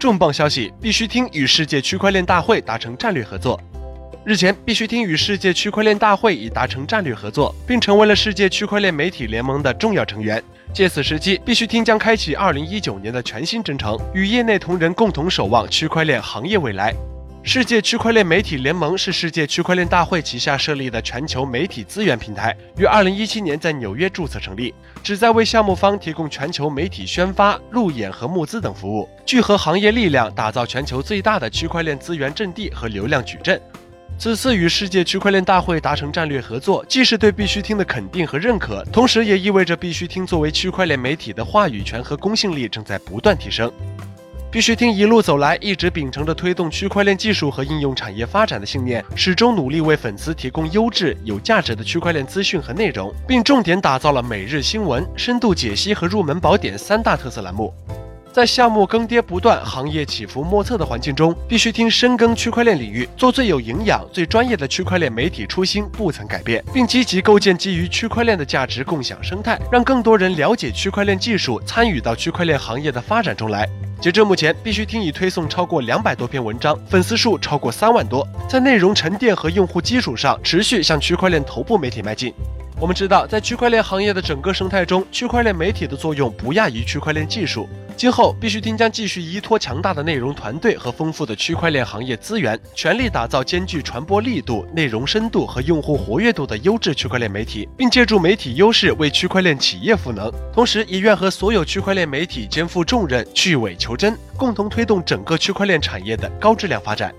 重磅消息：必须听与世界区块链大会达成战略合作。日前，必须听与世界区块链大会已达成战略合作，并成为了世界区块链媒体联盟的重要成员。借此时机，必须听将开启2019年的全新征程，与业内同仁共同守望区块链行业未来。世界区块链媒体联盟是世界区块链大会旗下设立的全球媒体资源平台，于2017年在纽约注册成立，旨在为项目方提供全球媒体宣发、路演和募资等服务，聚合行业力量，打造全球最大的区块链资源阵地和流量矩阵。此次与世界区块链大会达成战略合作，既是对必须听的肯定和认可，同时也意味着必须听作为区块链媒体的话语权和公信力正在不断提升。必须听一路走来，一直秉承着推动区块链技术和应用产业发展的信念，始终努力为粉丝提供优质、有价值的区块链资讯和内容，并重点打造了每日新闻、深度解析和入门宝典三大特色栏目。在项目更迭不断、行业起伏莫测的环境中，必须听深耕区块链领域，做最有营养、最专业的区块链媒体初心不曾改变，并积极构建基于区块链的价值共享生态，让更多人了解区块链技术，参与到区块链行业的发展中来。截至目前，必须听已推送超过两百多篇文章，粉丝数超过三万多，在内容沉淀和用户基础上，持续向区块链头部媒体迈进。我们知道，在区块链行业的整个生态中，区块链媒体的作用不亚于区块链技术。今后，必须听将继续依托强大的内容团队和丰富的区块链行业资源，全力打造兼具传播力度、内容深度和用户活跃度的优质区块链媒体，并借助媒体优势为区块链企业赋能。同时，也愿和所有区块链媒体肩负重任，去伪求真，共同推动整个区块链产业的高质量发展。